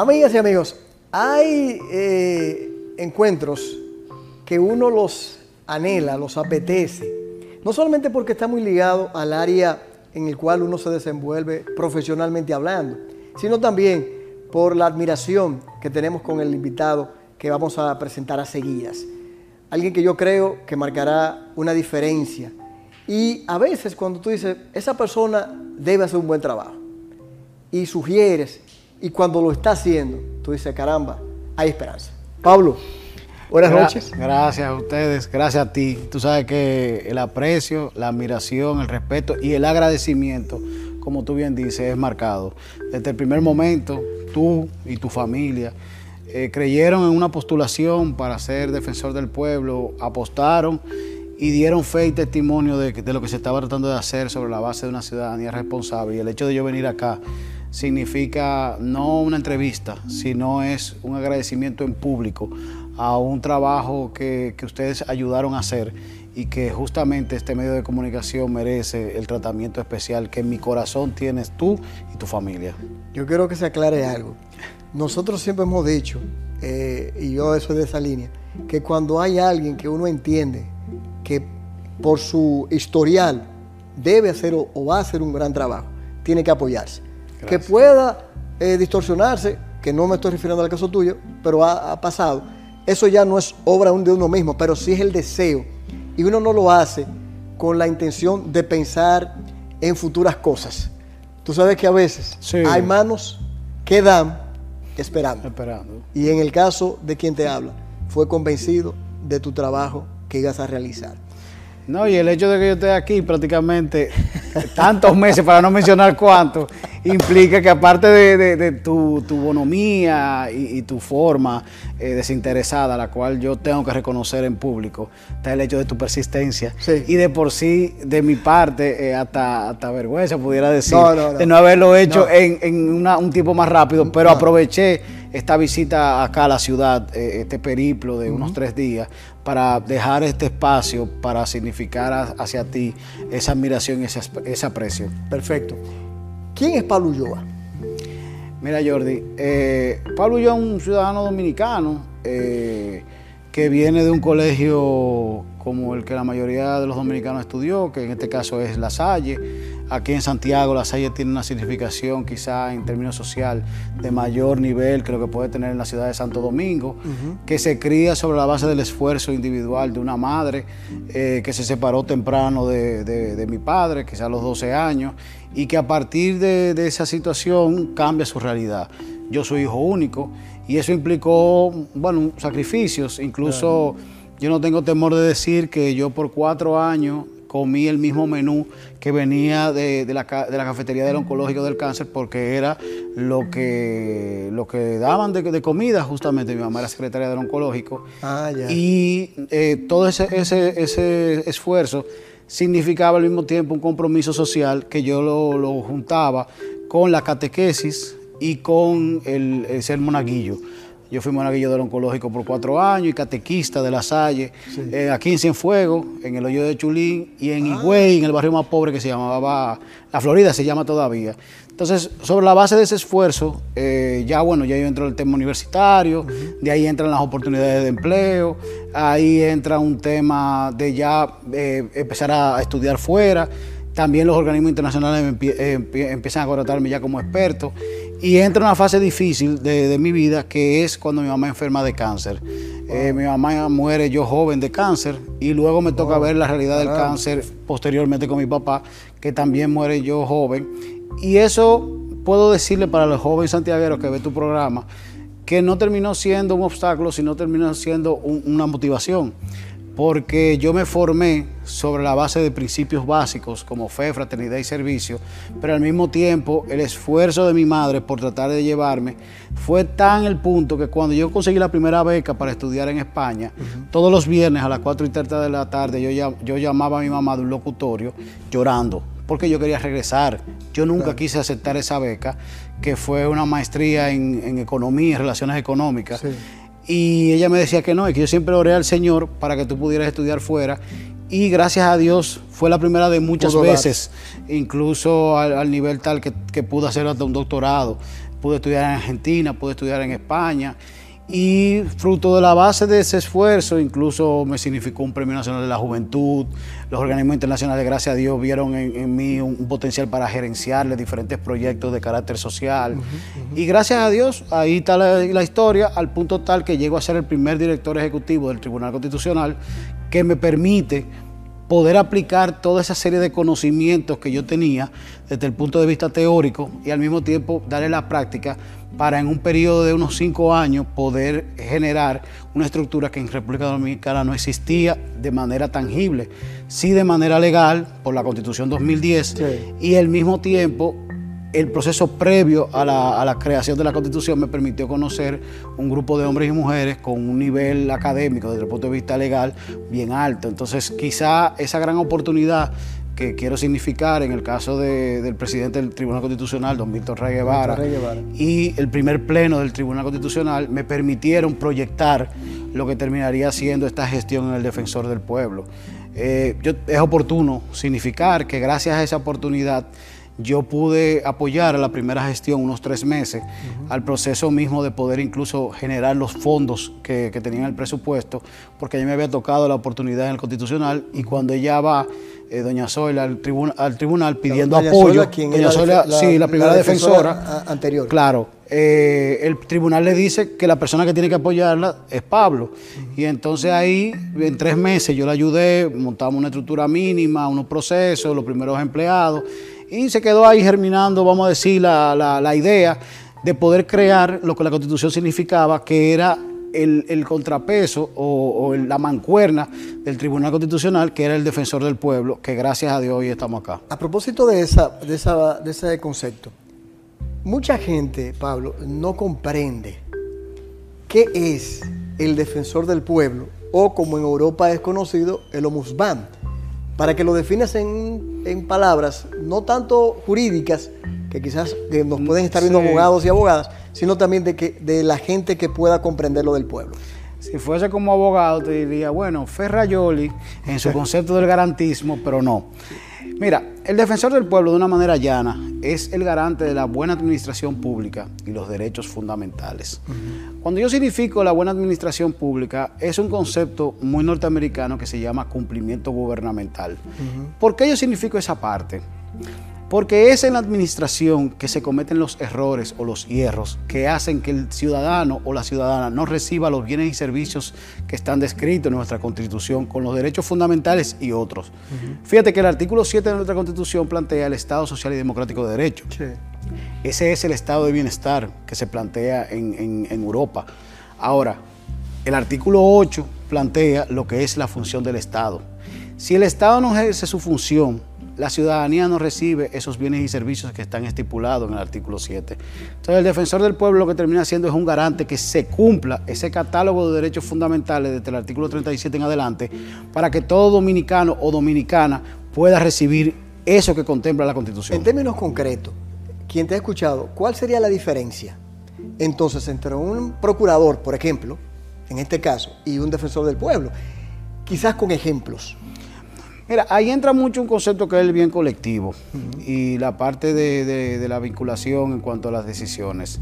Amigas y amigos, hay eh, encuentros que uno los anhela, los apetece, no solamente porque está muy ligado al área en el cual uno se desenvuelve profesionalmente hablando, sino también por la admiración que tenemos con el invitado que vamos a presentar a seguidas. Alguien que yo creo que marcará una diferencia. Y a veces cuando tú dices, esa persona debe hacer un buen trabajo, y sugieres, y cuando lo está haciendo, tú dices, caramba, hay esperanza. Pablo, buenas noches. Gracias a ustedes, gracias a ti. Tú sabes que el aprecio, la admiración, el respeto y el agradecimiento, como tú bien dices, es marcado. Desde el primer momento, tú y tu familia eh, creyeron en una postulación para ser defensor del pueblo, apostaron y dieron fe y testimonio de, de, lo que se estaba tratando de hacer sobre la base de una ciudadanía responsable. Y el hecho de yo venir acá significa no una entrevista, sino es un agradecimiento en público a un trabajo que, que, ustedes ayudaron a hacer y que justamente este medio de comunicación merece el tratamiento especial que en mi corazón tienes tú y tu familia. Yo quiero que se aclare algo. Nosotros siempre hemos dicho, eh, y yo eso es de esa línea, que cuando hay alguien que uno entiende que por su historial debe hacer o, o va a hacer un gran trabajo, tiene que apoyarse que pueda eh, distorsionarse, que no me estoy refiriendo al caso tuyo, pero ha, ha, pasado. Eso ya no es obra de uno mismo, pero sí es el deseo. Y uno no lo hace con la intención de pensar en futuras cosas. Tú sabes que a veces sí. hay manos que dan esperando. esperando. Y en el caso de quien te habla, fue convencido de tu trabajo que ibas a realizar. No, y el hecho de que yo esté aquí prácticamente tantos meses, para no mencionar cuántos, implica que aparte de, de, de tu, tu, bonomía y, y, tu forma eh, desinteresada, la cual yo tengo que reconocer en público, está el hecho de tu persistencia. Sí. Y de por sí, de mi parte, eh, hasta, hasta, vergüenza pudiera decir, no, no, no. de no haberlo hecho en, en una, un tiempo más rápido, pero aproveché esta visita acá a la ciudad, eh, este periplo de uh -huh. unos tres días, para dejar este espacio para significar hacia ti esa admiración y ese, ese aprecio. Perfecto. ¿Quién es Pablo Ulloa? Mira, Jordi, eh, Pablo Ulloa es un ciudadano dominicano eh, que viene de un colegio como el que la mayoría de los dominicanos estudió, que en este caso es La Salle. Aquí en Santiago La Salle tiene una significación quizá en términos social de mayor nivel que lo que puede tener en la ciudad de Santo Domingo, uh -huh. que se cría sobre la base del esfuerzo individual de una madre eh, que se separó temprano de, de, de mi padre, quizá a los 12 años, y que a partir de, de esa situación cambia su realidad. Yo soy hijo único y eso implicó, bueno, sacrificios, incluso... Claro. Yo no tengo temor de decir que yo por cuatro años comí el mismo menú que venía de, de, la, de, la, cafetería del oncológico del cáncer porque era lo que, lo que daban de, de comida justamente. Mi mamá era secretaria del oncológico. Ah, ya. Y eh, todo ese, ese, ese, esfuerzo significaba al mismo tiempo un compromiso social que yo lo, lo juntaba con la catequesis y con el, el ser monaguillo. Yo fui monaguillo del oncológico por cuatro años y catequista de la Salle, sí. eh, aquí en Cienfuegos, en el hoyo de Chulín y en ah. Higüey, en el barrio más pobre que se llamaba, la Florida se llama todavía. Entonces, sobre la base de ese esfuerzo, eh, ya bueno, ya yo entro el tema universitario, uh -huh. de ahí entran las oportunidades de empleo, ahí entra un tema de ya eh, empezar a estudiar fuera, también los organismos internacionales empie empie empiezan a contratarme ya como experto y entra una fase difícil de, de, mi vida que es cuando mi mamá enferma de cáncer. Wow. Eh, mi mamá muere yo joven de cáncer y luego me toca wow. ver la realidad del cáncer posteriormente con mi papá, que también muere yo joven. Y eso puedo decirle para los jóvenes santiagueros que ve tu programa, que no terminó siendo un obstáculo, sino terminó siendo un, una motivación porque yo me formé sobre la base de principios básicos como fe, fraternidad y servicio, pero al mismo tiempo el esfuerzo de mi madre por tratar de llevarme fue tan el punto que cuando yo conseguí la primera beca para estudiar en España, uh -huh. todos los viernes a las 4 y 30 de la tarde yo, yo llamaba a mi mamá de un locutorio llorando, porque yo quería regresar. Yo nunca claro. quise aceptar esa beca, que fue una maestría en, en economía, en relaciones económicas. Sí. Y ella me decía que no, y que yo siempre oré al Señor para que tú pudieras estudiar fuera. Y gracias a Dios fue la primera de muchas Pudo veces, dar. incluso al, al, nivel tal que, que pude hacer hasta un doctorado. pude estudiar en Argentina, pude estudiar en España y fruto de la base de ese esfuerzo, incluso me significó un Premio Nacional de la Juventud. Los organismos internacionales, gracias a Dios, vieron en, mí un, potencial para gerenciarle diferentes proyectos de carácter social. Y gracias a Dios, ahí está la, historia, al punto tal que llego a ser el primer director ejecutivo del Tribunal Constitucional, que me permite poder aplicar toda esa serie de conocimientos que yo tenía desde el punto de vista teórico y al mismo tiempo darle la práctica para en un periodo de unos cinco años poder generar una estructura que en República Dominicana no existía de manera tangible, sí de manera legal por la Constitución 2010 y al mismo tiempo el proceso previo a la, creación de la Constitución me permitió conocer un grupo de hombres y mujeres con un nivel académico desde el punto de vista legal bien alto. Entonces, quizá esa gran oportunidad que quiero significar en el caso del presidente del Tribunal Constitucional, don Víctor Rey Guevara, y el primer pleno del Tribunal Constitucional me permitieron proyectar lo que terminaría siendo esta gestión en el defensor del pueblo. Eh, es oportuno significar que gracias a esa oportunidad yo pude apoyar a la primera gestión unos tres meses al proceso mismo de poder incluso generar los fondos que, que tenían el presupuesto, porque a mí me había tocado la oportunidad en el Constitucional y cuando ella va, eh, doña Zoila, al, al tribunal pidiendo apoyo, doña Zoila, sí, la primera defensora, anterior. Claro, eh, el tribunal le dice que la persona que tiene que apoyarla es Pablo. Y entonces ahí, en tres meses, yo le ayudé, montamos una estructura mínima, unos procesos, los primeros empleados y se quedó ahí germinando, vamos a decir, la, idea de poder crear lo que la constitución significaba, que era el, contrapeso o, la mancuerna del Tribunal Constitucional, que era el defensor del pueblo, que gracias a Dios hoy estamos acá. A propósito de, esa, de, esa, de ese concepto, mucha gente, Pablo, no comprende qué es el defensor del pueblo, o como en Europa es conocido, el Omusban para que lo definas en, palabras no tanto jurídicas, que quizás nos pueden estar viendo abogados y abogadas, sino también de, que, de la gente que pueda comprender lo del pueblo. Si fuese como abogado, te diría, bueno, Ferrayoli en su concepto del garantismo, pero no. Mira, el defensor del pueblo de una manera llana es el garante de la buena administración pública y los derechos fundamentales. Cuando yo significo la buena administración pública, es un concepto muy norteamericano que se llama cumplimiento gubernamental. ¿Por qué yo significo esa parte? Porque es en la administración que se cometen los errores o los hierros que hacen que el ciudadano o la ciudadana no reciba los bienes y servicios que están descritos en nuestra Constitución con los derechos fundamentales y otros. Fíjate que el artículo 7 de nuestra Constitución plantea el Estado social y democrático de derecho. Ese es el estado de bienestar que se plantea en, en Europa. Ahora, el artículo 8 plantea lo que es la función del Estado. Si el Estado no ejerce su función, la ciudadanía no recibe esos bienes y servicios que están estipulados en el artículo 7. Entonces el defensor del pueblo lo que termina haciendo es un garante que se cumpla ese catálogo de derechos fundamentales desde el artículo 37 en adelante para que todo dominicano o dominicana pueda recibir eso que contempla la Constitución. En términos concretos, quien te ha escuchado, ¿cuál sería la diferencia entonces entre un procurador, por ejemplo, en este caso, y un defensor del pueblo? Quizás con ejemplos. Mira, ahí entra mucho un concepto que es el bien colectivo y la parte de, la vinculación en cuanto a las decisiones.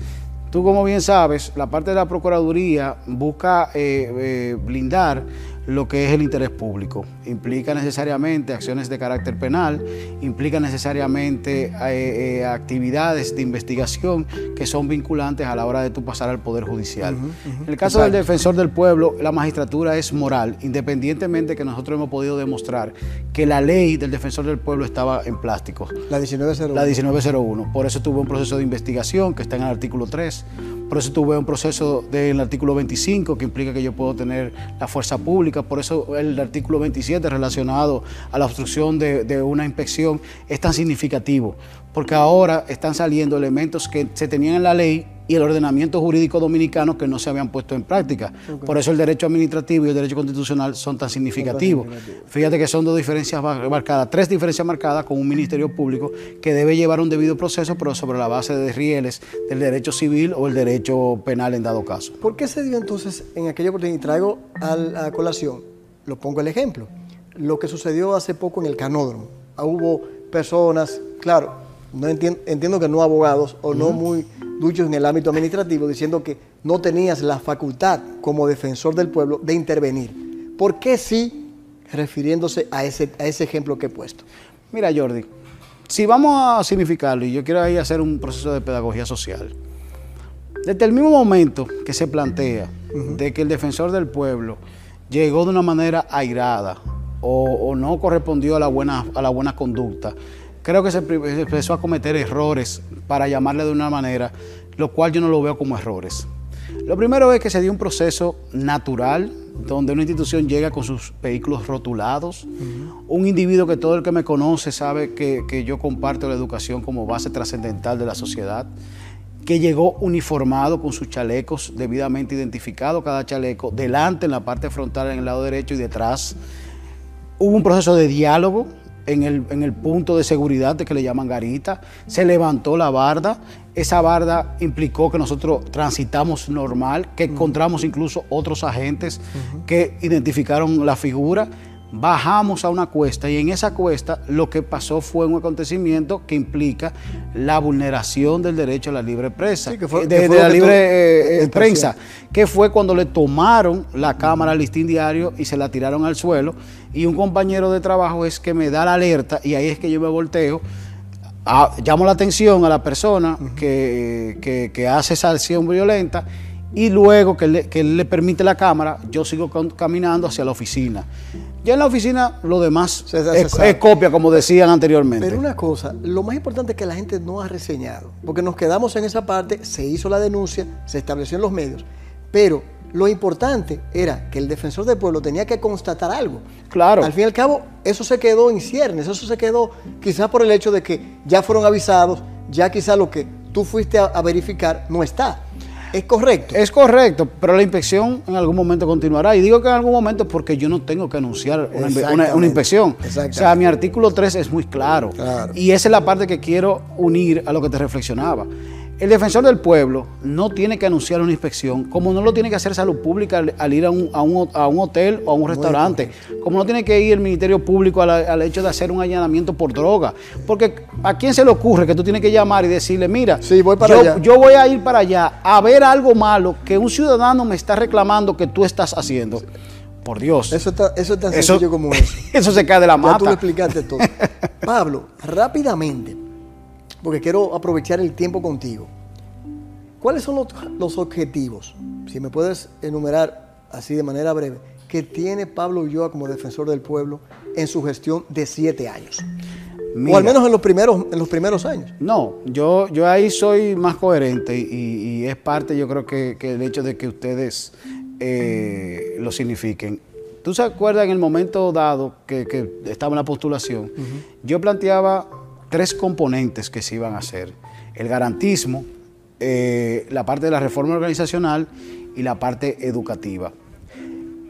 Tú, como bien sabes, la parte de la Procuraduría busca eh, eh, blindar lo que es el interés público. Implica necesariamente acciones de carácter penal, implica necesariamente eh, eh, actividades de investigación que son vinculantes a la hora de tú pasar al Poder Judicial. En el caso del defensor del pueblo, la magistratura es moral, independientemente que nosotros hemos podido demostrar que la ley del defensor del pueblo estaba en plástico. La 1901. La 1901. Por eso tuvo un proceso de investigación que está en el artículo 3. Por eso tuve un proceso del artículo 25 que implica que yo puedo tener la fuerza pública. Por eso el artículo 27 relacionado a la obstrucción de, de una inspección es tan significativo. Porque ahora están saliendo elementos que se tenían en la ley y el ordenamiento jurídico dominicano que no se habían puesto en práctica. Por eso el derecho administrativo y el derecho constitucional son tan significativos. Fíjate que son dos diferencias marcadas, tres diferencias marcadas con un ministerio público que debe llevar un debido proceso, pero sobre la base de rieles del derecho civil o el derecho penal en dado caso. ¿Por qué se dio entonces en aquella oportunidad? Y traigo a la colación, lo pongo el ejemplo, lo que sucedió hace poco en el canódromo. Hubo personas, claro, no entiendo, entiendo que no abogados o no muy duchos en el ámbito administrativo diciendo que no tenías la facultad como defensor del pueblo de intervenir. ¿Por qué sí, refiriéndose a ese, a ese ejemplo que he puesto? Mira, Jordi, si vamos a significarlo, y yo quiero ahí hacer un proceso de pedagogía social, desde el mismo momento que se plantea de que el defensor del pueblo llegó de una manera airada o, no correspondió a la, buena, a la buena conducta, creo que se, empezó a cometer errores para llamarle de una manera, lo cual yo no lo veo como errores. Lo primero es que se dio un proceso natural donde una institución llega con sus vehículos rotulados, un individuo que todo el que me conoce sabe que, que yo comparto la educación como base trascendental de la sociedad, que llegó uniformado con sus chalecos debidamente identificados, cada chaleco, delante en la parte frontal, en el lado derecho y detrás. Hubo un proceso de diálogo en el, en el punto de seguridad de que le llaman garita, se levantó la barda, esa barda implicó que nosotros transitamos normal, que encontramos incluso otros agentes que identificaron la figura bajamos a una cuesta y en esa cuesta lo que pasó fue un acontecimiento que implica la vulneración del derecho a la libre prensa, de, la libre eh, eh, prensa, que fue cuando le tomaron la cámara al listín diario y se la tiraron al suelo y un compañero de trabajo es que me da la alerta y ahí es que yo me volteo. llamo la atención a la persona que, que hace esa acción violenta y luego que, le, él le permite la cámara, yo sigo caminando hacia la oficina. Ya en la oficina lo demás es, copia, como decían anteriormente. Pero una cosa, lo más importante es que la gente no ha reseñado, porque nos quedamos en esa parte, se hizo la denuncia, se estableció en los medios, pero lo importante era que el defensor del pueblo tenía que constatar algo. Claro. Al fin y al cabo, eso se quedó en ciernes, eso se quedó quizás por el hecho de que ya fueron avisados, ya quizás lo que tú fuiste a verificar no está. Es correcto. Es correcto, pero la inspección en algún momento continuará. Y digo que en algún momento porque yo no tengo que anunciar una, inspección. O sea, mi artículo 3 es muy claro. Y esa es la parte que quiero unir a lo que te reflexionaba. El defensor del pueblo no tiene que anunciar una inspección, como no lo tiene que hacer salud pública al, ir a un, hotel o a un restaurante, como no tiene que ir el Ministerio Público al, hecho de hacer un allanamiento por droga. Porque ¿a quién se le ocurre que tú tienes que llamar y decirle, mira, voy para yo, allá. yo voy a ir para allá a ver algo malo que un ciudadano me está reclamando que tú estás haciendo? Por Dios. Eso, eso es tan sencillo como eso. eso se cae de la mata. tú lo explicaste todo. Pablo, rápidamente porque quiero aprovechar el tiempo contigo. ¿Cuáles son los, objetivos, si me puedes enumerar así de manera breve, que tiene Pablo Ulloa como defensor del pueblo en su gestión de siete años? o al menos en los primeros, en los primeros años. No, yo, yo ahí soy más coherente y, es parte, yo creo que, el hecho de que ustedes eh, lo signifiquen. ¿Tú se acuerdas en el momento dado que, estaba en la postulación? Yo planteaba tres componentes que se iban a hacer. El garantismo, eh, la parte de la reforma organizacional y la parte educativa.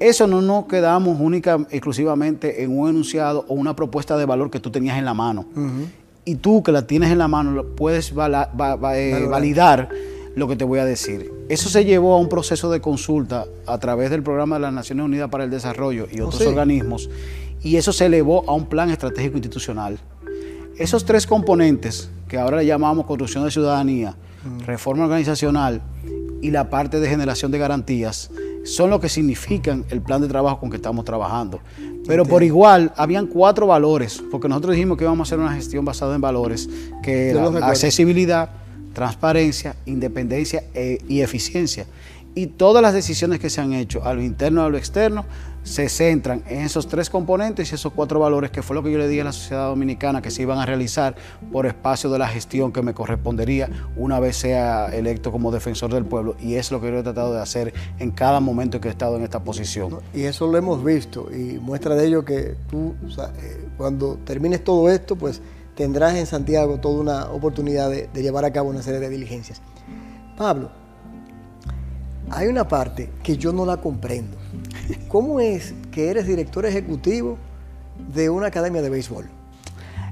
Eso no nos quedamos única, exclusivamente en un enunciado o una propuesta de valor que tú tenías en la mano. Y tú que la tienes en la mano puedes eh, validar lo que te voy a decir. Eso se llevó a un proceso de consulta a través del programa de las Naciones Unidas para el Desarrollo y oh, otros organismos, y eso se elevó a un plan estratégico institucional. Esos tres componentes que ahora le llamamos construcción de ciudadanía, reforma organizacional y la parte de generación de garantías, son lo que significan el plan de trabajo con que estamos trabajando. Pero por igual, habían cuatro valores, porque nosotros dijimos que íbamos a hacer una gestión basada en valores, que accesibilidad, transparencia, independencia e, y eficiencia. Y todas las decisiones que se han hecho a lo interno y a lo externo se centran en esos tres componentes y esos cuatro valores, que fue lo que yo le dije a la sociedad dominicana que se iban a realizar por espacio de la gestión que me correspondería una vez sea electo como defensor del pueblo. Y es lo que yo he tratado de hacer en cada momento que he estado en esta posición. Y eso lo hemos visto y muestra de ello que tú, eh, cuando termines todo esto, pues tendrás en Santiago toda una oportunidad de, de llevar a cabo una serie de diligencias. Pablo, hay una parte que yo no la comprendo. ¿Cómo es que eres director ejecutivo de una academia de béisbol?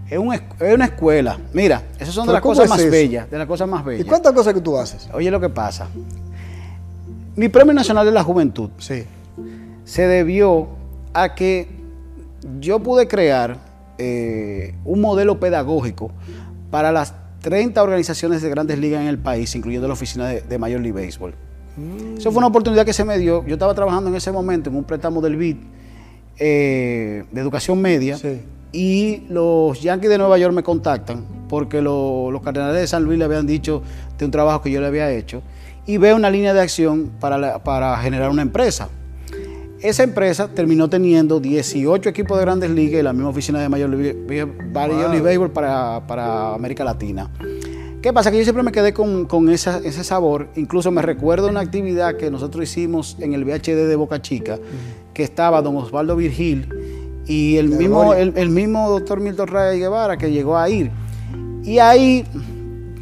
Es, una escuela. Mira, esas son de las cosas más bellas, de las cosas más bellas. ¿Y cuántas cosas que tú haces? Oye lo que pasa. Mi Premio Nacional de la Juventud sí. se debió a que yo pude crear eh, un modelo pedagógico para las 30 organizaciones de grandes ligas en el país, incluyendo la oficina de, de Major League Baseball. Eso fue una oportunidad que se me dio. Yo estaba trabajando en ese momento en un préstamo del BID eh, de educación media Sí. y los Yankees de Nueva York me contactan porque lo- los Cardenales de San Luis le habían dicho de un trabajo que yo le había hecho y veo una línea de acción para, la- para generar una empresa. Esa empresa terminó teniendo 18 equipos de grandes ligas y la misma oficina de Major League. Baseball para, para América Latina. ¿Qué pasa? Que yo siempre me quedé con, con esa- ese sabor. Incluso me recuerdo una actividad que nosotros hicimos en el VHD de Boca Chica, que estaba don Osvaldo Virgil y el mismo, el, el mismo doctor Milton Ray Guevara que llegó a ir. Y ahí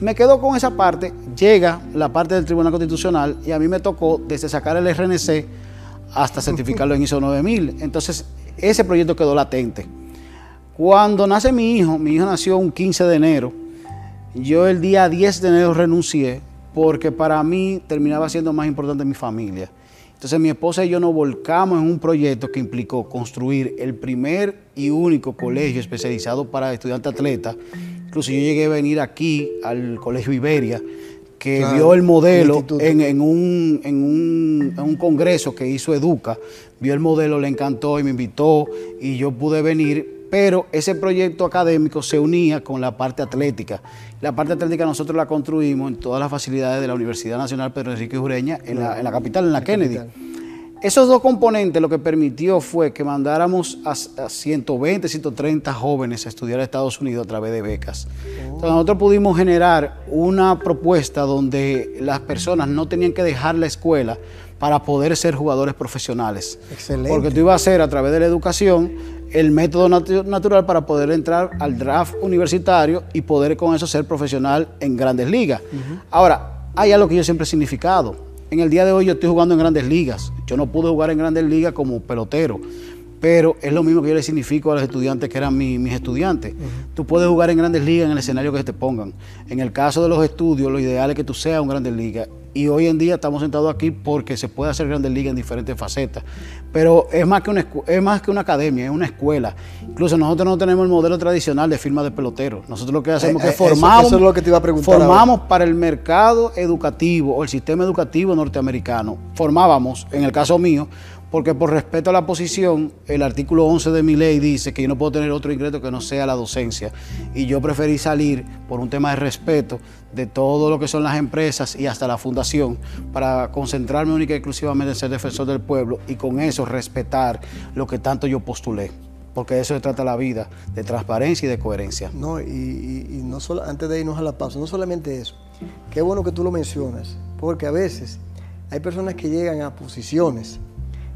me quedo con esa parte, llega la parte del Tribunal Constitucional y a mí me tocó desde sacar el RNC hasta certificarlo en ISO 9000. Entonces, ese proyecto quedó latente. Cuando nace mi hijo, mi hijo nació un 15 de enero, yo el día 10 de enero renuncié porque para mí terminaba siendo más importante mi familia. Entonces mi esposa y yo nos volcamos en un proyecto que implicó construir el primer y único colegio especializado para estudiantes atletas. Incluso yo llegué a venir aquí al Colegio Iberia, que Claro, vio el modelo en un, en, un, en un congreso que hizo Educa, vio el modelo, le encantó y me invitó y yo pude venir, pero ese proyecto académico se unía con la parte atlética. La parte atlética nosotros la construimos en todas las facilidades de la Universidad Nacional Pedro Enrique Ureña, en la, en la capital, en la Kennedy. Esos dos componentes lo que permitió fue que mandáramos a, a 120, 130 jóvenes a estudiar a Estados Unidos a través de becas. Entonces nosotros pudimos generar una propuesta donde las personas no tenían que dejar la escuela para poder ser jugadores profesionales. Excelente. Porque tú ibas a hacer a través de la educación el método natu- natural para poder entrar al draft universitario y poder con eso ser profesional en grandes ligas. Ahora, hay algo que yo siempre he significado. En el día de hoy yo estoy jugando en grandes ligas. Yo no pude jugar en grandes ligas como pelotero, pero es lo mismo que yo le significo a los estudiantes que eran mi- mis estudiantes. Tú puedes jugar en grandes ligas en el escenario que te pongan. En el caso de los estudios, lo ideal es que tú seas un grandes ligas. Y hoy en día estamos sentados aquí porque se puede hacer grandes ligas en diferentes facetas. Pero es más que una, es más que una academia, es una escuela. Incluso nosotros no tenemos el modelo tradicional de firma de pelotero. Nosotros lo que hacemos Eh, es que eh, eso- formamos, eso es lo que te iba a preguntar formamos para el mercado educativo o el sistema educativo norteamericano. Formábamos, en el caso mío, porque por respeto a la posición, el artículo 11 de mi ley dice que yo no puedo tener otro ingreso que no sea la docencia. Y yo preferí salir por un tema de respeto de todo lo que son las empresas y hasta la fundación para concentrarme única y exclusivamente en ser defensor del pueblo y con eso respetar lo que tanto yo postulé. Porque de eso se trata la vida, de transparencia y de coherencia. No, y, y- no solo, antes de irnos a la pausa, no solamente eso. Qué bueno que tú lo mencionas, porque a veces hay personas que llegan a posiciones.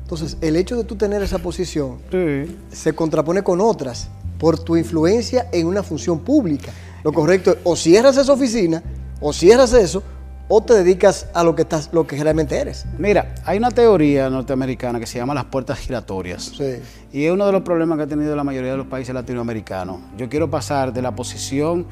Entonces, el hecho de tú tener esa posición Sí. se contrapone con otras por tu influencia en una función pública. Lo correcto es o cierras esa oficina, o cierras eso, o te dedicas a lo que estás, lo que realmente eres. Mira, hay una teoría norteamericana que se llama las puertas giratorias. Sí. Y es uno de los problemas que ha tenido la mayoría de los países latinoamericanos. Yo quiero pasar de la posición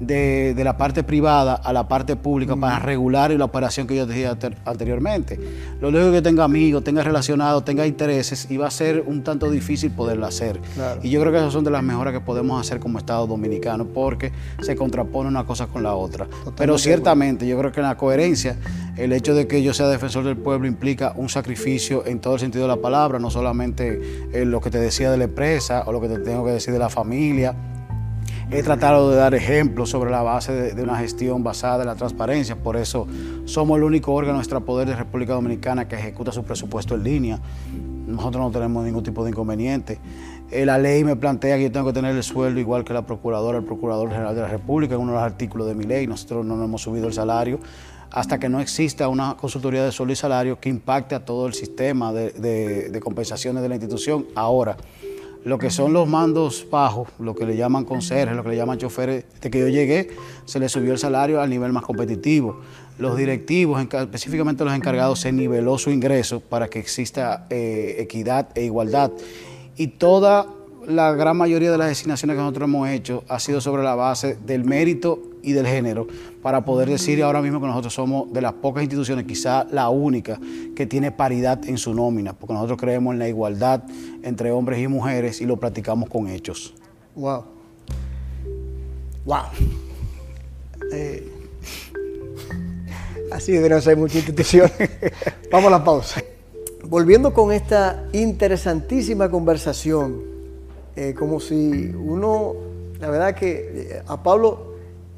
de, de la parte privada a la parte pública para regular la operación que yo decía ante- anteriormente. Lo lógico que tenga amigos, tenga relacionados, tenga intereses y va a ser un tanto difícil poderlo hacer. Claro. Y yo creo que esas son de las mejoras que podemos hacer como Estado dominicano porque se contrapone una cosa con la otra. Pero ciertamente yo creo que en la coherencia el hecho de que yo sea defensor del pueblo implica un sacrificio en todo el sentido de la palabra, no solamente en lo que te decía de la empresa o lo que te tengo que decir de la familia. He tratado de dar ejemplos sobre la base de, una gestión basada en la transparencia, por eso somos el único órgano extrapoder de República Dominicana que ejecuta su presupuesto en línea. Nosotros no tenemos ningún tipo de inconveniente. Eh, la ley me plantea que yo tengo que tener el sueldo igual que la procuradora, el procurador general de la República, en uno de los artículos de mi ley. Nosotros no nos hemos subido el salario hasta que no exista una consultoría de sueldo y salario que impacte a todo el sistema de- de compensaciones de la institución. Ahora, lo que son los mandos bajos, lo que le llaman conserjes, lo que le llaman choferes, desde que yo llegué, se les subió el salario al nivel más competitivo. Los directivos, específicamente los encargados, se niveló su ingreso para que exista eh, equidad e igualdad. Y toda la gran mayoría de las designaciones que nosotros hemos hecho ha sido sobre la base del mérito y del género, para poder decir ahora mismo que nosotros somos de las pocas instituciones, quizá la única, que tiene paridad en su nómina, porque nosotros creemos en la igualdad entre hombres y mujeres y lo practicamos con hechos. Wow. Wow. Eh, así deberían ser muchas instituciones. Vamos a la pausa. Volviendo con esta interesantísima conversación, eh, como si uno, la verdad que eh, a Pablo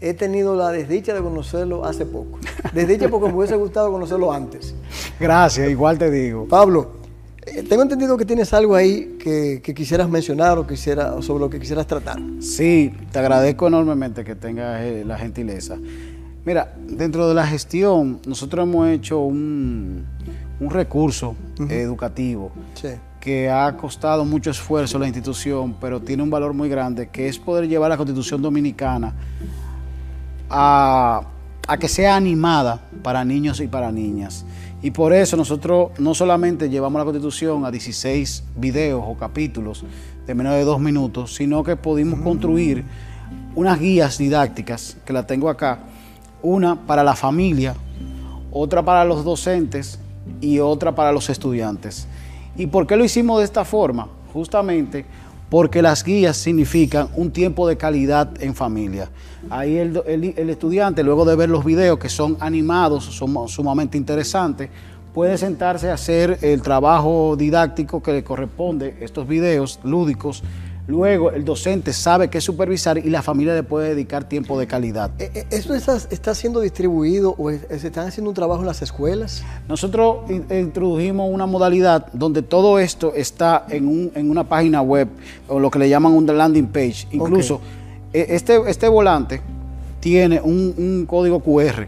he tenido la desdicha de conocerlo hace poco. Desdicha porque me hubiese gustado conocerlo antes. Gracias, igual te digo. Pablo, eh, tengo entendido que tienes algo ahí que, quisieras mencionar o, quisiera, sobre lo que quisieras tratar. Sí, te agradezco enormemente que tengas la gentileza. Mira, dentro de la gestión, nosotros hemos hecho un, un recurso educativo que ha costado mucho esfuerzo a la institución, pero tiene un valor muy grande, que es poder llevar la constitución dominicana a, que sea animada para niños y para niñas. Y por eso nosotros no solamente llevamos la constitución a 16 videos o capítulos de menos de dos minutos, sino que pudimos construir unas guías didácticas, que la tengo acá, una para la familia, otra para los docentes y otra para los estudiantes. ¿Y por qué lo hicimos de esta forma? Justamente porque las guías significan un tiempo de calidad en familia. Ahí el, estudiante, luego de ver los videos que son animados, son sumamente interesantes, puede sentarse a hacer el trabajo didáctico que le corresponde, estos videos lúdicos, Luego el docente sabe qué supervisar y la familia le puede dedicar tiempo de calidad. Eh, eh, ¿Esto está, siendo distribuido o se están haciendo un trabajo en las escuelas? Nosotros introdujimos una modalidad donde todo esto está en, una página web o lo que le llaman un landing page. Incluso e, este, este volante tiene un código QR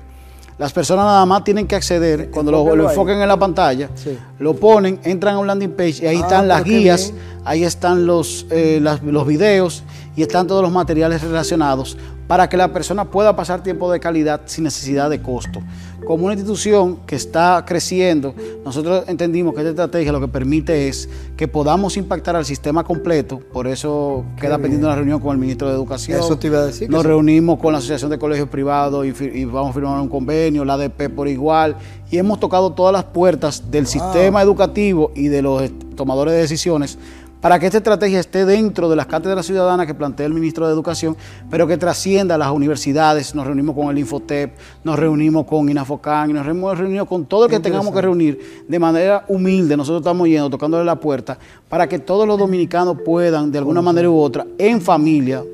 las personas nada más tienen que acceder, cuando lo, enfoquen en la pantalla, lo ponen, entran a un landing page y ahí ah, están las guías, ahí están los, eh, los videos y están todos los materiales relacionados para que la persona pueda pasar tiempo de calidad sin necesidad de costo. Como una institución que está creciendo, nosotros entendimos que esta estrategia lo que permite es que podamos impactar al sistema completo, por eso queda pendiente una reunión con el ministro de Educación. Eso te iba a decir. Nos reunimos con la Asociación de Colegios Privados y, vamos a firmar un convenio, la ADP por igual, y hemos tocado todas las puertas del sistema educativo y de los tomadores de decisiones para que esta estrategia esté dentro de las cátedras ciudadanas que plantea el ministro de Educación, pero que trascienda a las universidades. Nos reunimos con el Infotep, nos reunimos con Inafocan, nos hemos reunido con todo el que tengamos que reunir de manera humilde. Nosotros estamos yendo, tocándole la puerta, para que todos los dominicanos puedan, de alguna manera u otra, en familia,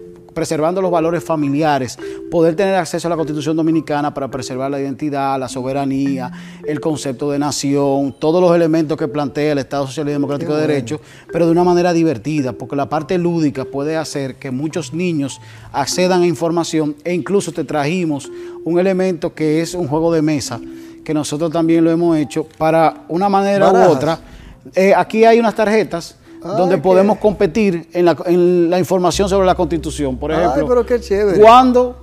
preservando los valores familiares, poder tener acceso a la Constitución Dominicana para preservar la identidad, la soberanía, el concepto de nación, todos los elementos que plantea el Estado Social y Democrático de Derecho, pero de una manera divertida, porque la parte lúdica puede hacer que muchos niños accedan a información e incluso te trajimos un elemento que es un juego de mesa, que nosotros también lo hemos hecho para una manera u otra. Eh, aquí hay unas tarjetas donde podemos competir en la, información sobre la Constitución. Por ejemplo, pero qué chévere. ¿cuándo,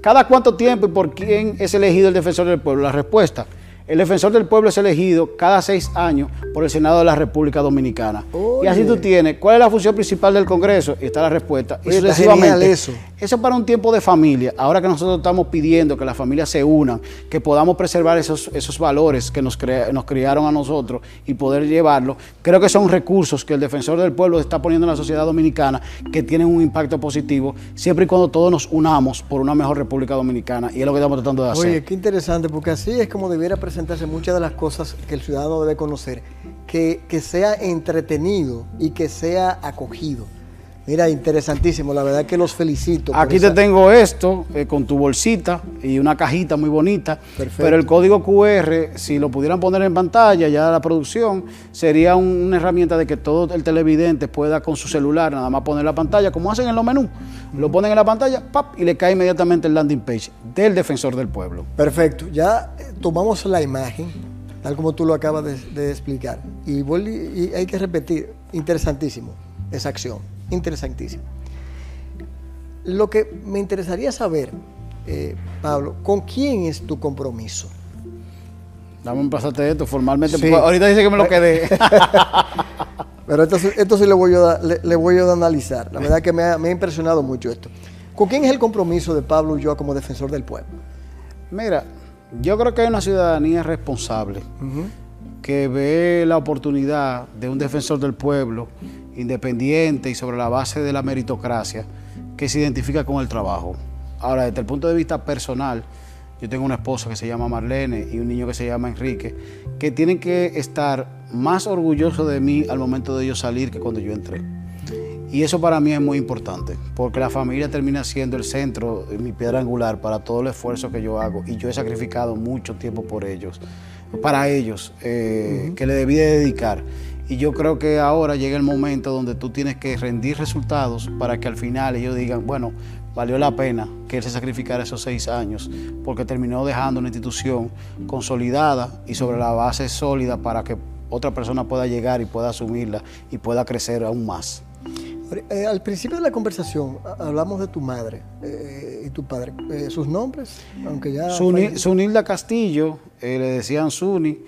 cada cuánto tiempo y por quién es elegido el defensor del pueblo? La respuesta, el defensor del pueblo es elegido cada seis años por el Senado de la República Dominicana. Y así tú tienes, ¿cuál es la función principal del Congreso? Y está la respuesta. y sucesivamente. Eso. Eso para un tiempo de familia. Ahora que nosotros estamos pidiendo que las familias se unan, que podamos preservar esos, esos valores que nos, nos criaron a nosotros y poder llevarlos, creo que son recursos que el defensor del pueblo está poniendo en la sociedad dominicana que tienen un impacto positivo, siempre y cuando todos nos unamos por una mejor República Dominicana. Y es lo que estamos tratando de hacer. Oye, qué interesante, porque así es como debiera presentar presentarse muchas de las cosas que el ciudadano debe conocer, que, sea entretenido y que sea acogido. Mira, interesantísimo, la verdad que los felicito. Aquí te tengo esto eh, con tu bolsita y una cajita muy bonita. Pero el código QR, si lo pudieran poner en pantalla ya la producción, sería una herramienta de que todo el televidente pueda con su celular nada más poner la pantalla, como hacen en los menús. Lo ponen en la pantalla, ¡pap! y le cae inmediatamente el landing page del defensor del pueblo. Perfecto, ya eh, tomamos la imagen, tal como tú lo acabas de, explicar. Y, y hay que repetir, interesantísimo esa acción interesantísimo. Lo que me interesaría saber, eh, Pablo, ¿con quién es tu compromiso? Dame un pasate esto formalmente. Ahorita dice que me lo quedé. Pero esto, esto sí le voy, a, le, voy a analizar. La verdad que me ha, impresionado mucho esto. ¿Con quién es el compromiso de Pablo y yo como defensor del pueblo? Mira, yo creo que hay una ciudadanía responsable que ve la oportunidad de un defensor del pueblo independiente y sobre la base de la meritocracia que se identifica con el trabajo. Ahora, desde el punto de vista personal, yo tengo una esposa que se llama Marlene y un niño que se llama Enrique, que tienen que estar más orgullosos de mí al momento de ellos salir que cuando yo entré. Y eso para mí es muy importante, porque la familia termina siendo el centro, mi piedra angular para todo el esfuerzo que yo hago. Y yo he sacrificado mucho tiempo por ellos, para ellos, eh, que le debí de dedicar. Y yo creo que ahora llega el momento donde tú tienes que rendir resultados para que al final ellos digan, bueno, valió la pena que él se sacrificara esos seis años, porque terminó dejando una institución consolidada y sobre la base sólida para que otra persona pueda llegar y pueda asumirla y pueda crecer aún más. Eh, al principio de la conversación hablamos de tu madre eh, y tu padre. Eh, ¿Sus nombres? Aunque ya. Sunilda Castillo, le decían Suni.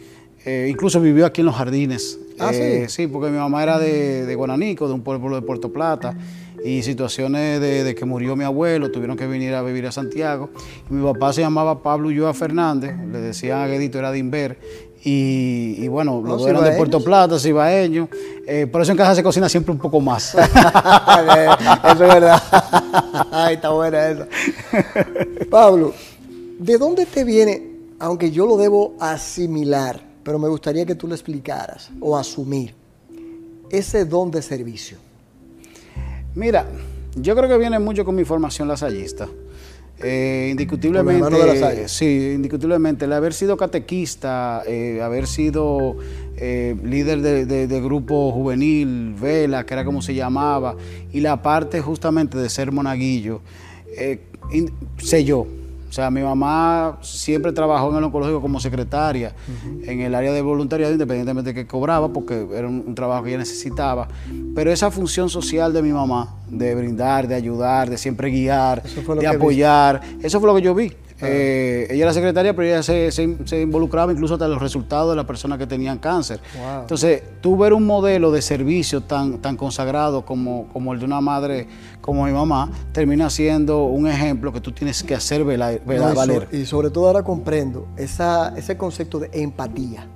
incluso vivió aquí en los jardines. Ah, sí. Sí, porque mi mamá era de, de Guananico, de un pueblo de Puerto Plata y situaciones de, que murió mi abuelo, tuvieron que venir a vivir a Santiago. mi papá se llamaba Pablo Ulloa Fernández, le decían a Guedito, era de Inver, y, bueno, los eran de Puerto Plata, cibaeños. Eh, por eso en casa se cocina siempre un poco más. eso es verdad. Ay, está buena eso. Pablo, ¿de dónde te viene, aunque yo lo debo asimilar, pero me gustaría que tú lo explicaras o asumir, ese don de servicio? Mira, yo creo que viene mucho con mi formación lasallista. Eh, indiscutiblemente, sí, indiscutiblemente, el haber sido catequista, eh, haber sido eh, líder de, grupo juvenil, Vela, que era como se llamaba, y la parte justamente de ser monaguillo, sé yo, o sea, mi mamá siempre trabajó en el oncológico como secretaria, en el área de voluntariado, independientemente de que cobraba, porque era un, trabajo que ella necesitaba. Pero esa función social de mi mamá, de brindar, de ayudar, de siempre guiar, de apoyar, eso fue lo que yo vi. Eh, ella era secretaria, pero ella se, involucraba incluso hasta los resultados de las personas que tenían cáncer. Entonces, tú ver un modelo de servicio tan, tan consagrado como, como el de una madre como mi mamá, termina siendo un ejemplo que tú tienes que hacer valer. y sobre todo ahora comprendo esa, ese concepto de empatía.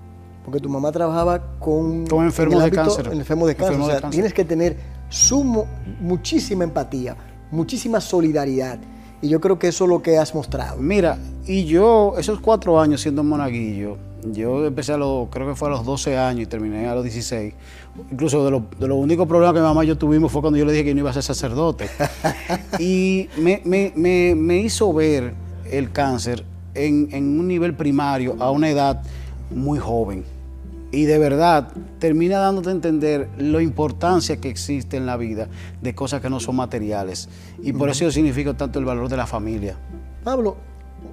Porque tu mamá trabajaba con, con enfermos de cáncer. Enfermos de cáncer. o sea, tienes que tener sumo, muchísima empatía, muchísima solidaridad y yo creo que eso es lo que has mostrado. Mira, y yo, esos cuatro años siendo monaguillo, yo empecé a los, creo que fue a los 12 años y terminé a los 16. Incluso de, los únicos problemas que mi mamá y yo tuvimos fue cuando yo le dije que no iba a ser sacerdote. y me, hizo ver el cáncer en, en un nivel primario a una edad muy joven y de verdad termina dándote a entender la importancia que existe en la vida de cosas que no son materiales. Y por eso significa tanto el valor de la familia. Pablo,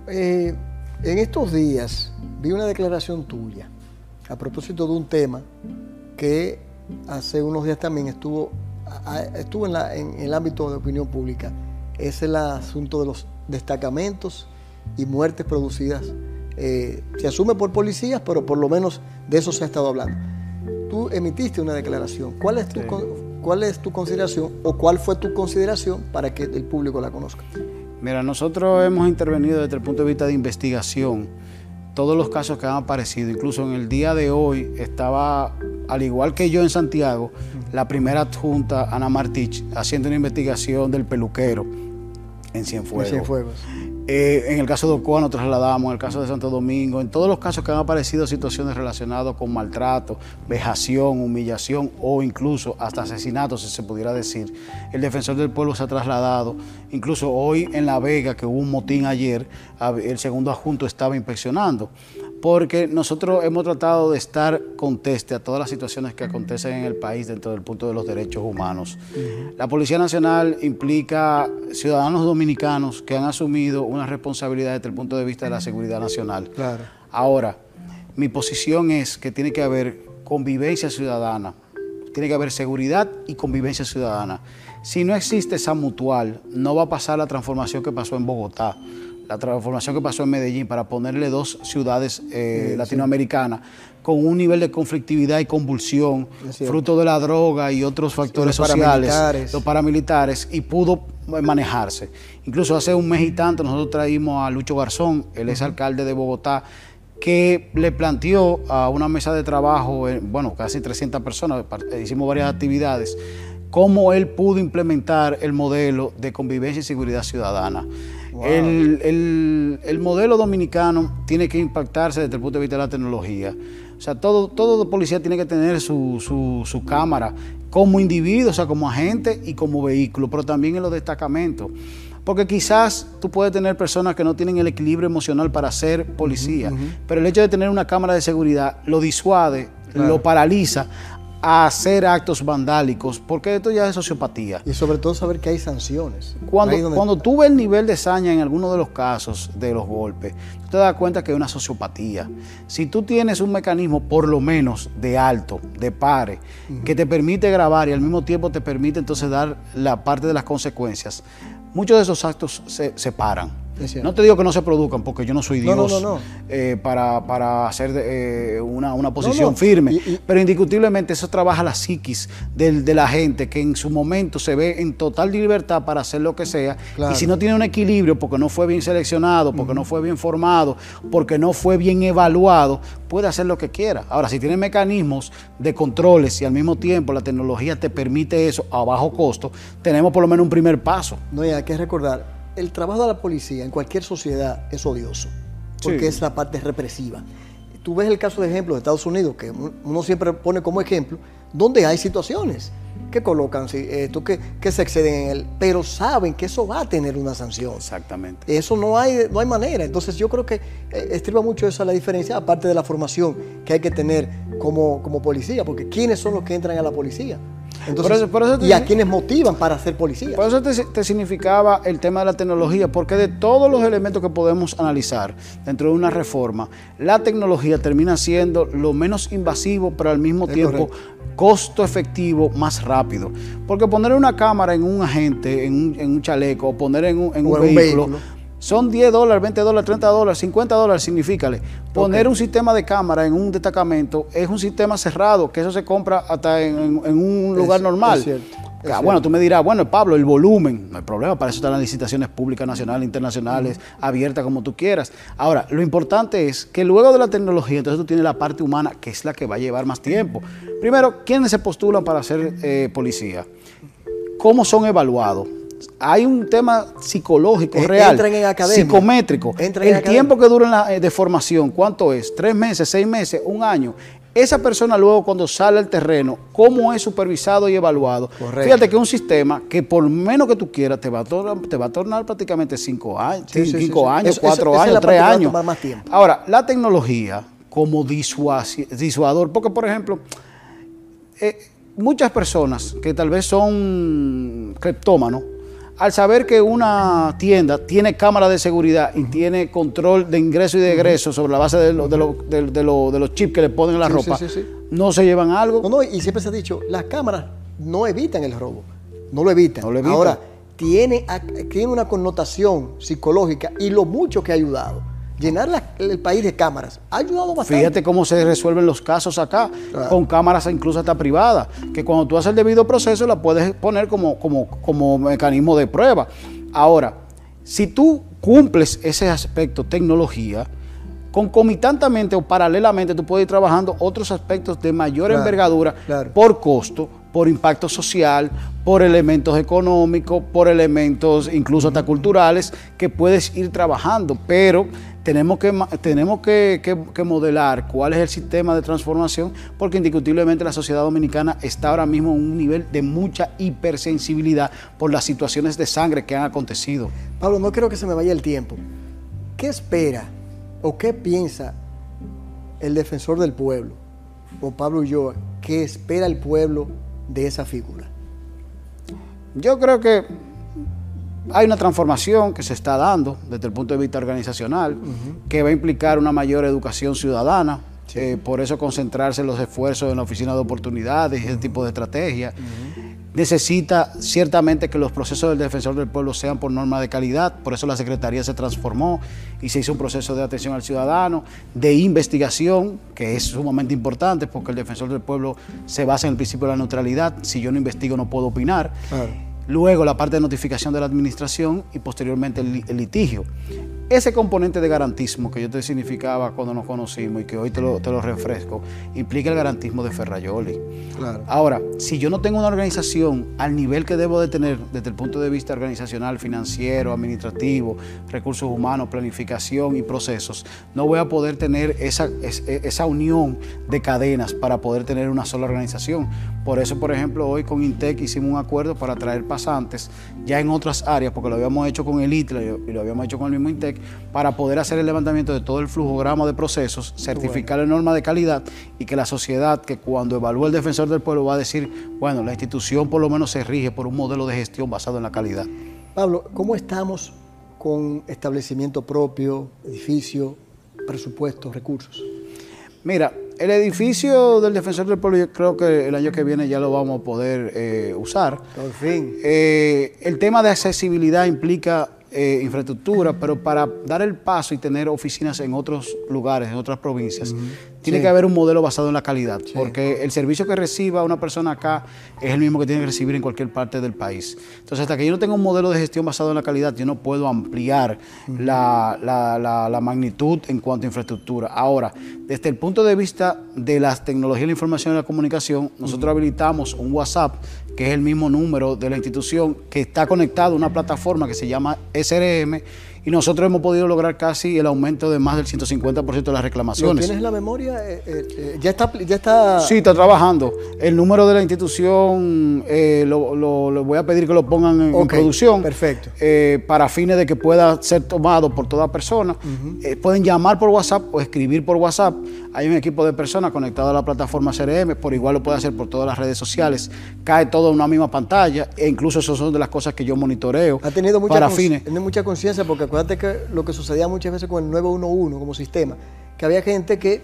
eh, en estos días vi una declaración tuya a propósito de un tema que hace unos días también estuvo, estuvo en, en el ámbito de opinión pública. Es el asunto de los destacamentos y muertes producidas eh, se asume por policías, pero por lo menos de eso se ha estado hablando. Tú emitiste una declaración. ¿Cuál es tu, cuál es tu consideración o cuál fue tu consideración para que el público la conozca? Mira, nosotros hemos intervenido desde el punto de vista de investigación todos los casos que han aparecido. Incluso en el día de hoy estaba, al igual que yo en Santiago, la primera adjunta, Ana Martich, haciendo una investigación del peluquero en Cienfuegos. En Cienfuegos. Eh, en el caso de Ocoa nos trasladamos, en el caso de Santo Domingo, en todos los casos que han aparecido situaciones relacionadas con maltrato, vejación, humillación o incluso hasta asesinato, si se pudiera decir. El defensor del pueblo se ha trasladado. Incluso hoy en La Vega, que hubo un motín ayer, el segundo adjunto estaba inspeccionando porque nosotros hemos tratado de estar conteste a todas las situaciones que acontecen en el país dentro del punto de los derechos humanos. La Policía Nacional implica ciudadanos dominicanos que han asumido una responsabilidad desde el punto de vista de la seguridad nacional. Claro. Ahora, mi posición es que tiene que haber convivencia ciudadana, tiene que haber seguridad y convivencia ciudadana. Si no existe esa mutual, no va a pasar la transformación que pasó en Bogotá la transformación que pasó en Medellín para ponerle dos ciudades eh, latinoamericanas con un nivel de conflictividad y convulsión, fruto de la droga y otros factores sociales, los paramilitares, y pudo manejarse. Incluso hace un mes y tanto nosotros traímos a Lucho Garzón, el ex alcalde de Bogotá, que le planteó a una mesa de trabajo, eh, bueno, casi 300 personas, hicimos varias actividades, cómo él pudo implementar el modelo de convivencia y seguridad ciudadana. El, modelo dominicano tiene que impactarse desde el punto de vista de la tecnología. O sea, todo, todo policía tiene que tener su, su cámara como individuo, o sea, como agente y como vehículo, pero también en los destacamentos. Porque quizás tú puedes tener personas que no tienen el equilibrio emocional para ser policía, pero el hecho de tener una cámara de seguridad lo disuade, lo paraliza a hacer actos vandálicos, porque esto ya es sociopatía. Y sobre todo saber que hay sanciones. Cuando, cuando tú ves el nivel de saña en alguno de los casos de los golpes, tú te das cuenta que es una sociopatía. Si tú tienes un mecanismo, por lo menos, de alto, de pare, que te permite grabar y al mismo tiempo te permite entonces dar la parte de las consecuencias, muchos de esos actos se, se paran. No te digo que no se produzcan, porque yo no soy Dios eh, para, hacer eh, una, posición firme, pero indiscutiblemente eso trabaja la psiquis de la gente que en su momento se ve en total libertad para hacer lo que sea, y si no tiene un equilibrio porque no fue bien seleccionado, porque no fue bien formado, porque no fue bien evaluado, puede hacer lo que quiera. Ahora, si tiene mecanismos de controles y al mismo tiempo la tecnología te permite eso a bajo costo, tenemos por lo menos un primer paso. No, y hay que recordar, el trabajo de la policía en cualquier sociedad es odioso, porque es la parte represiva. Tú ves el caso de ejemplo de Estados Unidos, que uno siempre pone como ejemplo, donde hay situaciones que colocan esto, que, que se exceden en él, pero saben que eso va a tener una sanción. Exactamente. Eso no hay, no hay manera. Entonces yo creo que eh, estriba mucho esa la diferencia, aparte de la formación que hay que tener como, como policía, porque ¿quiénes son los que entran a la policía? Y a quienes motivan para ser policía. Por eso te, significaba el tema de la tecnología, porque de todos los elementos que podemos analizar dentro de una reforma, la tecnología termina siendo lo menos invasivo, pero al mismo tiempo costo efectivo más rápido. Porque poner una cámara en un agente, en un, chaleco, o poner en un, vehículo son 10 dólares, 20 dólares, 30 dólares, 50 dólares, significale. Poner un sistema de cámara en un destacamento es un sistema cerrado, que eso se compra hasta en, un lugar normal. Ah, bueno, tú me dirás, bueno, Pablo, el volumen, no hay problema, para eso están las licitaciones públicas, nacionales, internacionales, abiertas como tú quieras. Ahora, lo importante es que luego de la tecnología, entonces tú tienes la parte humana, que es la que va a llevar más tiempo. Primero, ¿quiénes se postulan para ser eh, policía? ¿Cómo son evaluados? Hay un tema psicológico eh, real, psicométrico. el tiempo que dura la, eh, de formación, ¿cuánto es? ¿Tres meses, seis meses, un año? Esa persona luego cuando sale al terreno, ¿cómo es supervisado y evaluado? Fíjate que es un sistema que por menos que tú quieras te va a tornar, te va a tornar prácticamente cinco años, cinco años, cuatro años, tres años. Ahora, la tecnología como disuador, porque por ejemplo, eh, muchas personas que tal vez son criptómanos, al saber que una tienda tiene cámara de seguridad y tiene control de ingreso y de egreso sobre la base de, los chips que le ponen en la ropa, no se llevan algo. No, no, y siempre se ha dicho, las cámaras no evitan el robo, no lo evitan. No lo evitan. Ahora, tiene, tiene una connotación psicológica y lo mucho que ha ayudado llenar el país de cámaras. Ha ayudado bastante. Fíjate cómo se resuelven los casos acá, con cámaras incluso hasta privadas, que cuando tú haces el debido proceso la puedes poner como, como, como mecanismo de prueba. Ahora, si tú cumples ese aspecto tecnología, concomitantemente o paralelamente tú puedes ir trabajando otros aspectos de mayor envergadura por costo, por impacto social, por elementos económicos, por elementos incluso hasta culturales que puedes ir trabajando, pero tenemos que, tenemos que, modelar cuál es el sistema de transformación, porque indiscutiblemente la sociedad dominicana está ahora mismo en un nivel de mucha hipersensibilidad por las situaciones de sangre que han acontecido. Pablo, no quiero que se me vaya el tiempo. ¿Qué espera o qué piensa el defensor del pueblo, o Pablo Ulloa, qué espera el pueblo de esa figura? Yo creo que hay una transformación que se está dando desde el punto de vista organizacional, que va a implicar una mayor educación ciudadana, eh, por eso concentrarse los esfuerzos en la oficina de oportunidades y ese tipo de estrategia. Necesita ciertamente que los procesos del defensor del pueblo sean por norma de calidad, por eso la Secretaría se transformó y se hizo un proceso de atención al ciudadano, de investigación, que es sumamente importante porque el defensor del pueblo se basa en el principio de la neutralidad, si yo no investigo no puedo opinar luego la parte de notificación de la administración y posteriormente el, litigio. Ese componente de garantismo que yo te significaba cuando nos conocimos y que hoy te lo, te lo refresco, implica el garantismo de Ferrayoli. Claro. Ahora, si yo no tengo una organización al nivel que debo de tener desde el punto de vista organizacional, financiero, administrativo, recursos humanos, planificación y procesos, no voy a poder tener esa, esa unión de cadenas para poder tener una sola organización. Por eso, por ejemplo, hoy con Intec hicimos un acuerdo para traer pasantes ya en otras áreas, porque lo habíamos hecho con el ITLA y lo habíamos hecho con el mismo Intec, para poder hacer el levantamiento de todo el flujograma de procesos, certificar la norma de calidad y que la sociedad, que cuando evalúe el defensor del pueblo va a decir, bueno, la institución por lo menos se rige por un modelo de gestión basado en la calidad. Pablo, ¿cómo estamos con establecimiento propio, edificio, presupuestos, recursos? Mira, el edificio del Defensor del Pueblo, yo creo que el año que viene ya lo vamos a poder eh, usar. Por fin. Eh, el tema de accesibilidad implica eh, infraestructura, pero para dar el paso y tener oficinas en otros lugares, en otras provincias, tiene que haber un modelo basado en la calidad, porque el servicio que reciba una persona acá es el mismo que tiene que recibir en cualquier parte del país. Entonces, hasta que yo no tenga un modelo de gestión basado en la calidad, yo no puedo ampliar la, magnitud en cuanto a infraestructura. Ahora, desde el punto de vista de las tecnologías de la información y la comunicación, nosotros habilitamos un WhatsApp que es el mismo número de la institución, que está conectado a una plataforma que se llama SRM y nosotros hemos podido lograr casi el aumento de más del 150% de las reclamaciones. ¿Tienes la memoria? Eh, eh, eh, ¿ya, está, ¿Ya está...? Sí, está trabajando. El número de la institución lo, voy a pedir que lo pongan en, producción. Perfecto. para fines de que pueda ser tomado por toda persona. pueden llamar por WhatsApp o escribir por WhatsApp. Hay un equipo de personas conectado a la plataforma CRM, por igual lo puede hacer por todas las redes sociales. Cae todo en una misma pantalla e incluso eso son de las cosas que yo monitoreo. Ha tenido mucha para fines. Tiene mucha conciencia porque acuérdate que lo que sucedía muchas veces con el 911 como sistema, que había gente que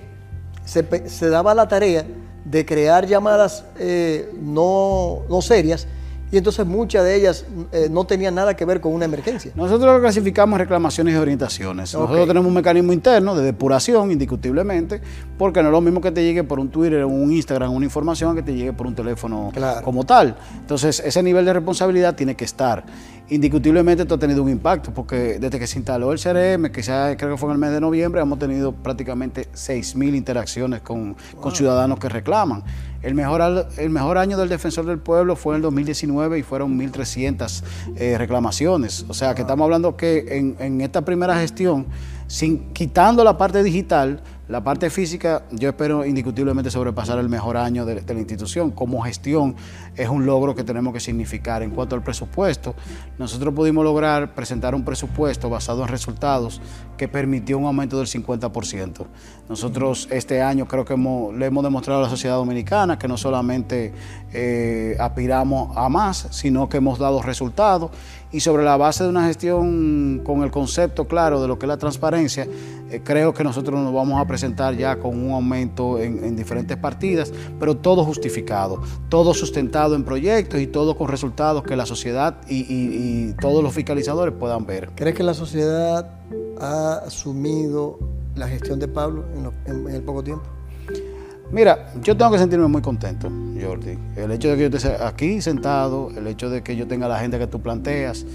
se, daba la tarea de crear llamadas eh, no, no serias y entonces muchas de ellas eh, no tenían nada que ver con una emergencia. Nosotros clasificamos reclamaciones y orientaciones. Nosotros tenemos un mecanismo interno de depuración, indiscutiblemente, porque no es lo mismo que te llegue por un Twitter o un Instagram una información que te llegue por un teléfono como tal. Entonces, ese nivel de responsabilidad tiene que estar. Indiscutiblemente esto ha tenido un impacto, porque desde que se instaló el CRM, que ya creo que fue en el mes de noviembre, hemos tenido prácticamente 6.000 interacciones con, con ciudadanos que reclaman. El mejor, el mejor año del Defensor del Pueblo fue en el 2019 y fueron 1.300 eh, reclamaciones. O sea que estamos hablando que en, en esta primera gestión, sin, quitando la parte digital, la parte física, yo espero indiscutiblemente sobrepasar el mejor año de, la institución. Como gestión es un logro que tenemos que significar. En cuanto al presupuesto, nosotros pudimos lograr presentar un presupuesto basado en resultados que permitió un aumento del 50%. Nosotros este año creo que le hemos demostrado a la sociedad dominicana que no solamente eh, aspiramos a más, sino que hemos dado resultados y sobre la base de una gestión con el concepto claro de lo que es la transparencia, eh, creo que nosotros nos vamos a presentar ya con un aumento en, diferentes partidas, pero todo justificado, todo sustentado en proyectos y todo con resultados que la sociedad y, todos los fiscalizadores puedan ver. ¿Crees que la sociedad ha asumido la gestión de Pablo en, en el poco tiempo? Mira, yo tengo que sentirme muy contento, Jordi. El hecho de que yo esté aquí sentado, el hecho de que yo tenga la gente que tú planteas,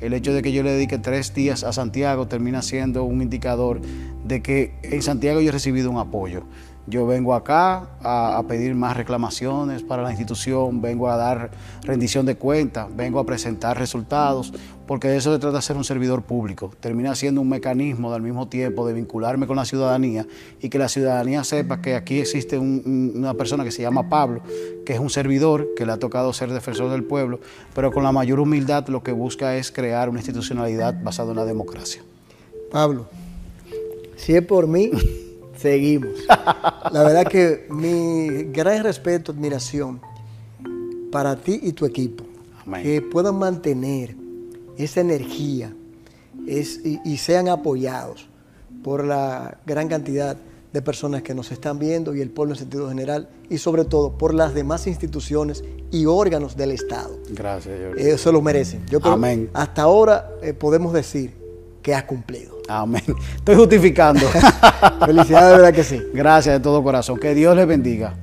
el hecho de que yo le dedique tres días a Santiago termina siendo un indicador de que en Santiago yo he recibido un apoyo. Yo vengo acá a, pedir más reclamaciones para la institución, vengo a dar rendición de cuentas, vengo a presentar resultados, porque de eso se trata de ser un servidor público. Termina siendo un mecanismo al mismo tiempo de vincularme con la ciudadanía y que la ciudadanía sepa que aquí existe una persona que se llama Pablo, que es un servidor, que le ha tocado ser defensor del pueblo, pero con la mayor humildad lo que busca es crear una institucionalidad basada en la democracia. Pablo, si es por mí... Seguimos. La verdad que mi gran respeto, admiración para ti y tu equipo. Que puedan mantener esa energía y, sean apoyados por la gran cantidad de personas que nos están viendo y el pueblo en sentido general y sobre todo por las demás instituciones y órganos del Estado. Gracias, Eso lo merecen. Yo creo Amén. hasta ahora eh, podemos decir que has cumplido. Amén. Estoy justificando. Felicidades, de verdad que sí. Gracias de todo corazón. Que Dios les bendiga.